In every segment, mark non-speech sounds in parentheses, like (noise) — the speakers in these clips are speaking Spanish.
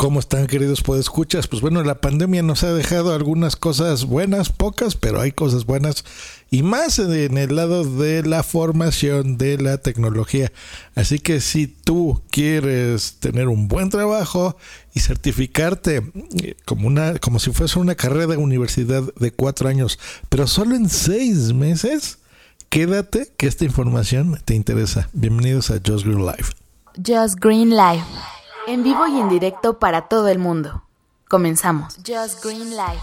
¿Cómo están queridos podescuchas? Pues bueno, la pandemia nos ha dejado algunas cosas buenas, pocas, pero hay cosas buenas y más en el lado de la formación de la tecnología. Así que si tú quieres tener un buen trabajo y certificarte eh, como una, como si fuese una carrera de universidad de cuatro años, pero solo en seis meses, quédate que esta información te interesa. Bienvenidos a Just Green Life. Just Green Life. En vivo y en directo para todo el mundo. Comenzamos. Just Green Life.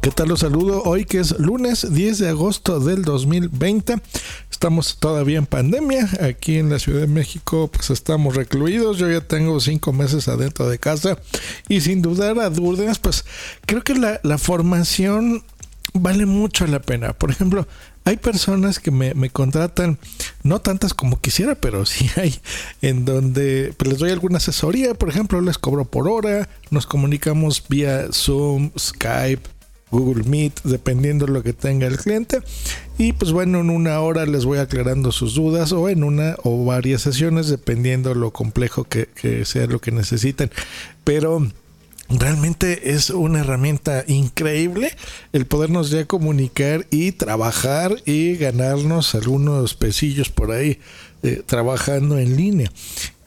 ¿Qué tal? Los saludo hoy que es lunes 10 de agosto del 2020. Estamos todavía en pandemia. Aquí en la Ciudad de México pues estamos recluidos. Yo ya tengo cinco meses adentro de casa. Y sin dudar a dudas pues creo que la, la formación vale mucho la pena. Por ejemplo, hay personas que me, me, contratan, no tantas como quisiera, pero (laughs) sí hay, en donde pues, les doy alguna asesoría, por ejemplo, les cobro por hora, nos comunicamos vía Zoom, Skype, Google Meet, dependiendo de lo que tenga el cliente. Y pues bueno, en una hora les voy aclarando sus dudas o en una o varias sesiones, dependiendo lo complejo que sea lo que necesiten. Pero realmente es una herramienta increíble el podernos ya comunicar y trabajar y ganarnos algunos pesillos por ahí eh, trabajando en línea.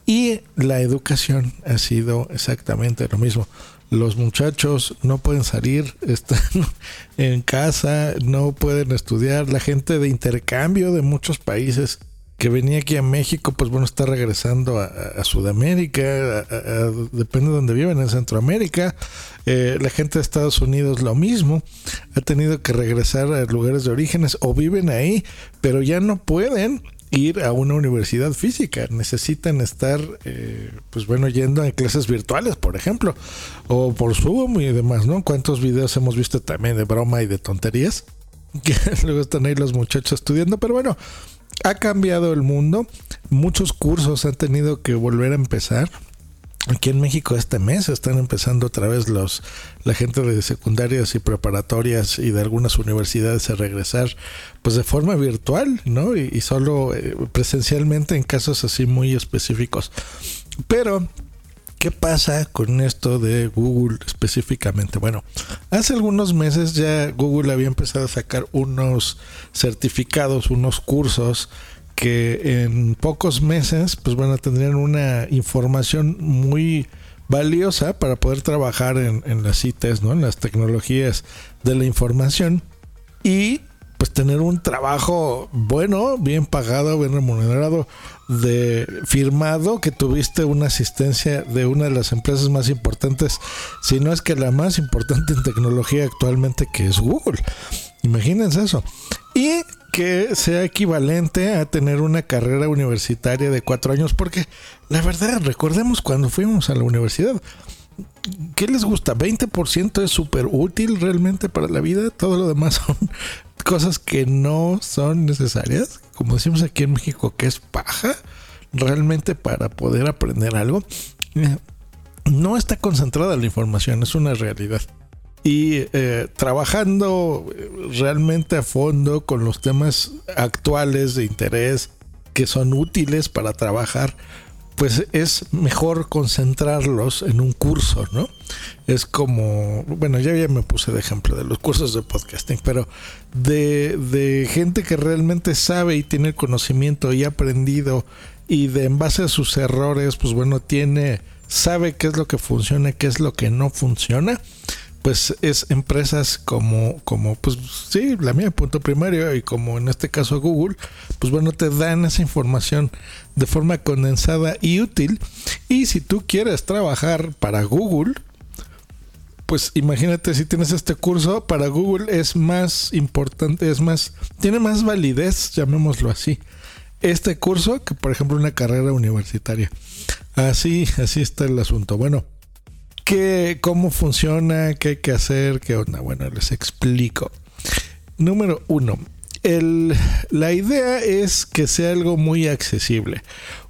Y la educación ha sido exactamente lo mismo. Los muchachos no pueden salir, (laughs) están en casa, no pueden estudiar. La gente de intercambio de muchos países que venía aquí a México, pues bueno, está regresando a, Sudamérica, depende de donde viven, en Centroamérica. Eh, la gente de Estados Unidos lo mismo, ha tenido que regresar a lugares de orígenes o viven ahí, pero ya no pueden ir a una universidad física, necesitan estar, eh, pues bueno, yendo a clases virtuales, por ejemplo, o por Zoom y demás, ¿no? ¿Cuántos videos hemos visto también de broma y de tonterías? (laughs) Que luego están ahí los muchachos estudiando, pero bueno, ha cambiado el mundo. Muchos cursos han tenido que volver a empezar. Aquí en México este mes están empezando otra vez los la gente de secundarias y preparatorias y de algunas universidades a regresar pues de forma virtual, ¿no? Y, solo eh, presencialmente en casos así muy específicos. Pero ¿Qué pasa con esto de Google específicamente? Bueno, hace algunos meses ya Google había empezado a sacar unos certificados, unos cursos que en pocos meses, pues bueno, tendrían una información muy valiosa para poder trabajar en, las ITs, ¿no? En las tecnologías de la información. Y pues tener un trabajo bueno, bien pagado, bien remunerado, de firmado que tuviste una asistencia de una de las empresas más importantes, si no es que la más importante en tecnología actualmente que es Google. Imagínense eso. Y que sea equivalente a tener una carrera universitaria de cuatro años, porque la verdad, recordemos cuando fuimos a la universidad, ¿qué les gusta? ¿20% es súper útil realmente para la vida? Todo lo demás (laughs) son cosas que no son necesarias, como decimos aquí en México, que es paja, realmente para poder aprender algo. No está concentrada la información, es una realidad. Y eh, trabajando realmente a fondo con los temas actuales de interés que son útiles para trabajar, pues es mejor concentrarlos en un curso, ¿no? Es como, bueno, ya, ya me puse de ejemplo de los cursos de podcasting, pero de, de gente que realmente sabe y tiene conocimiento y ha aprendido y de en base a sus errores, pues bueno, tiene, sabe qué es lo que funciona, qué es lo que no funciona pues es empresas como, como, pues sí, la mía, punto primario, y como en este caso Google, pues bueno, te dan esa información de forma condensada y útil. Y si tú quieres trabajar para Google, pues imagínate si tienes este curso, para Google es más importante, es más, tiene más validez, llamémoslo así, este curso que, por ejemplo, una carrera universitaria. Así, así está el asunto. Bueno, ¿qué, ¿cómo funciona? ¿Qué hay que hacer? ¿Qué onda? Bueno, les explico. Número uno, el, la idea es que sea algo muy accesible.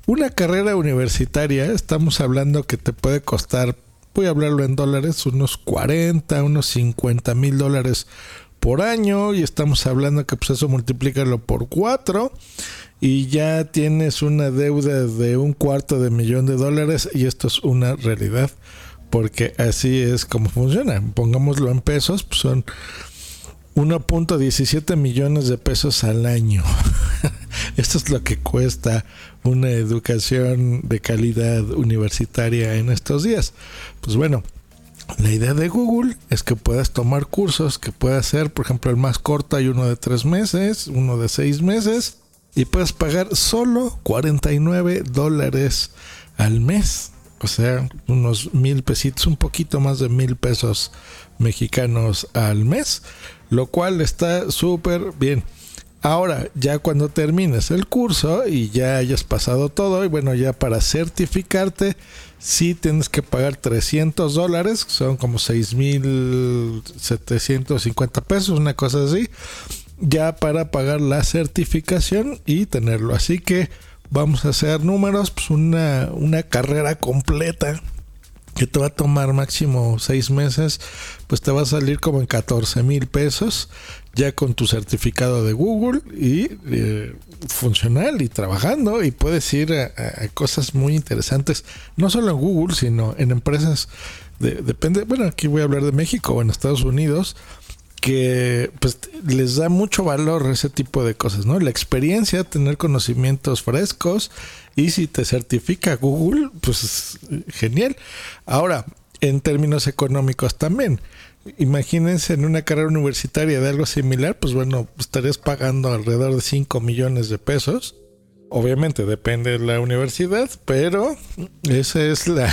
Una carrera universitaria, estamos hablando que te puede costar, voy a hablarlo en dólares, unos 40, unos 50 mil dólares por año y estamos hablando que pues eso multiplícalo por 4 y ya tienes una deuda de un cuarto de millón de dólares y esto es una realidad porque así es como funciona. Pongámoslo en pesos, pues son 1.17 millones de pesos al año. (laughs) Esto es lo que cuesta una educación de calidad universitaria en estos días. Pues bueno, la idea de Google es que puedas tomar cursos que puedas ser, por ejemplo, el más corto hay uno de tres meses, uno de seis meses, y puedes pagar solo 49 dólares al mes. O sea, unos mil pesitos, un poquito más de mil pesos mexicanos al mes, lo cual está súper bien. Ahora, ya cuando termines el curso y ya hayas pasado todo, y bueno, ya para certificarte, sí tienes que pagar 300 dólares, son como 6.750 pesos, una cosa así, ya para pagar la certificación y tenerlo. Así que vamos a hacer números, pues una, una carrera completa que te va a tomar máximo seis meses, pues te va a salir como en 14 mil pesos ya con tu certificado de Google y eh, funcional y trabajando y puedes ir a, cosas muy interesantes, no solo en Google, sino en empresas, de, depende, bueno, aquí voy a hablar de México o en Estados Unidos, que pues les da mucho valor ese tipo de cosas, ¿no? La experiencia, tener conocimientos frescos y si te certifica Google, pues genial. Ahora, en términos económicos también imagínense en una carrera universitaria de algo similar, pues bueno, estarías pagando alrededor de 5 millones de pesos. Obviamente depende de la universidad, pero esa es la,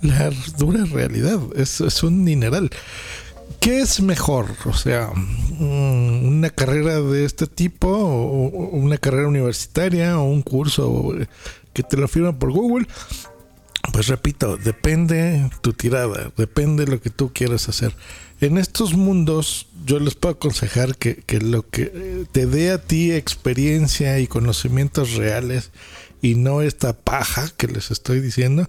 (laughs) dura realidad. Es, es un dineral. ¿Qué es mejor? O sea, mm, una carrera de este tipo, o una carrera universitaria, o un curso que te lo firman por Google. Pues repito, depende tu tirada, depende lo que tú quieras hacer. En estos mundos yo les puedo aconsejar que, que lo que te dé a ti experiencia y conocimientos reales y no esta paja que les estoy diciendo,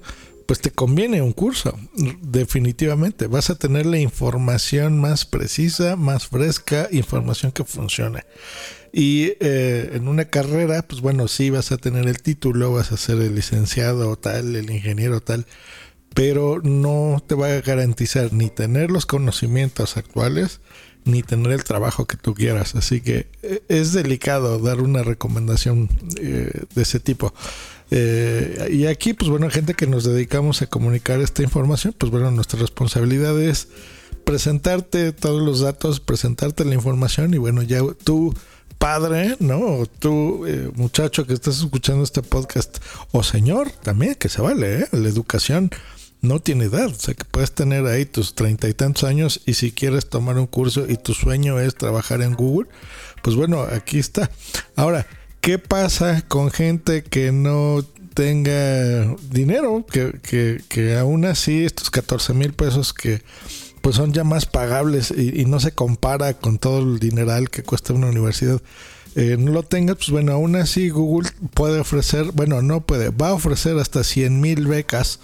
pues te conviene un curso, definitivamente. Vas a tener la información más precisa, más fresca, información que funcione. Y eh, en una carrera, pues bueno, sí vas a tener el título, vas a ser el licenciado o tal, el ingeniero tal, pero no te va a garantizar ni tener los conocimientos actuales, ni tener el trabajo que tú quieras. Así que eh, es delicado dar una recomendación eh, de ese tipo. Y aquí, pues bueno, gente que nos dedicamos a comunicar esta información, pues bueno, nuestra responsabilidad es presentarte todos los datos, presentarte la información y bueno, ya tú padre, ¿no? tú, eh, muchacho que estás escuchando este podcast, o señor, también, que se vale, ¿eh? La educación no tiene edad, o sea que puedes tener ahí tus treinta y tantos años y si quieres tomar un curso y tu sueño es trabajar en Google, pues bueno, aquí está. Ahora, ¿qué pasa con gente que no tenga dinero? Que, que, aún así estos 14 mil pesos que pues son ya más pagables y, no se compara con todo el dineral que cuesta una universidad. Eh, no lo tengas, pues bueno, aún así Google puede ofrecer, bueno, no puede, va a ofrecer hasta 100 mil becas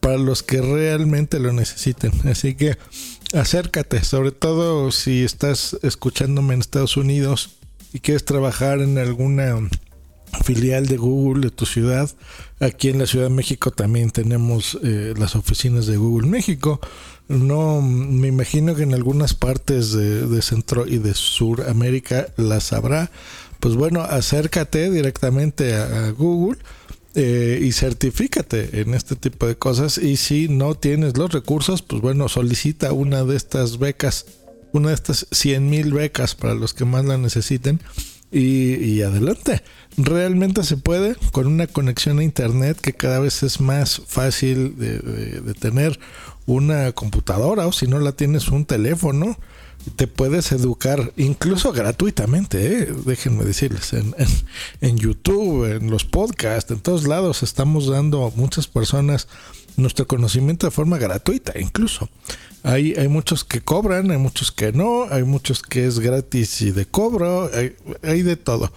para los que realmente lo necesiten. (laughs) Así que acércate, sobre todo si estás escuchándome en Estados Unidos y quieres trabajar en alguna filial de Google de tu ciudad. Aquí en la Ciudad de México también tenemos eh, las oficinas de Google México. No, me imagino que en algunas partes de, Centro y de Suramérica las habrá. Pues bueno, acércate directamente a, Google eh, y certifícate en este tipo de cosas. Y si no tienes los recursos, pues bueno, solicita una de estas becas, una de estas 100 mil becas para los que más la necesiten y, adelante. Realmente se puede con una conexión a internet que cada vez es más fácil de, tener una computadora o si no la tienes un teléfono. Te puedes educar incluso gratuitamente, ¿eh? déjenme decirles, en, en YouTube, en los podcasts, en todos lados estamos dando a muchas personas nuestro conocimiento de forma gratuita incluso. Hay, hay muchos que cobran, hay muchos que no, hay muchos que es gratis y de cobro, hay, de todo.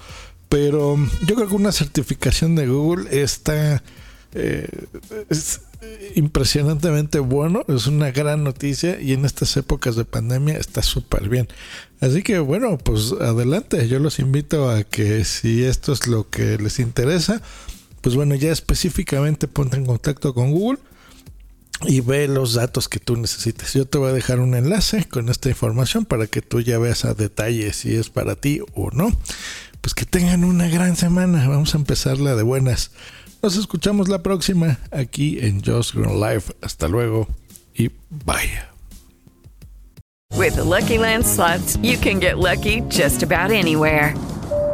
Pero yo creo que una certificación de Google está eh, es impresionantemente bueno, es una gran noticia y en estas épocas de pandemia está súper bien. Así que bueno, pues adelante, yo los invito a que si esto es lo que les interesa, pues bueno, ya específicamente ponte en contacto con Google y ve los datos que tú necesites. Yo te voy a dejar un enlace con esta información para que tú ya veas a detalle si es para ti o no. Pues que tengan una gran semana. Vamos a empezarla de buenas. Nos escuchamos la próxima aquí en Just Grown Life. Hasta luego y bye. With Lucky Land slots, you can get lucky just about anywhere.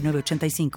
85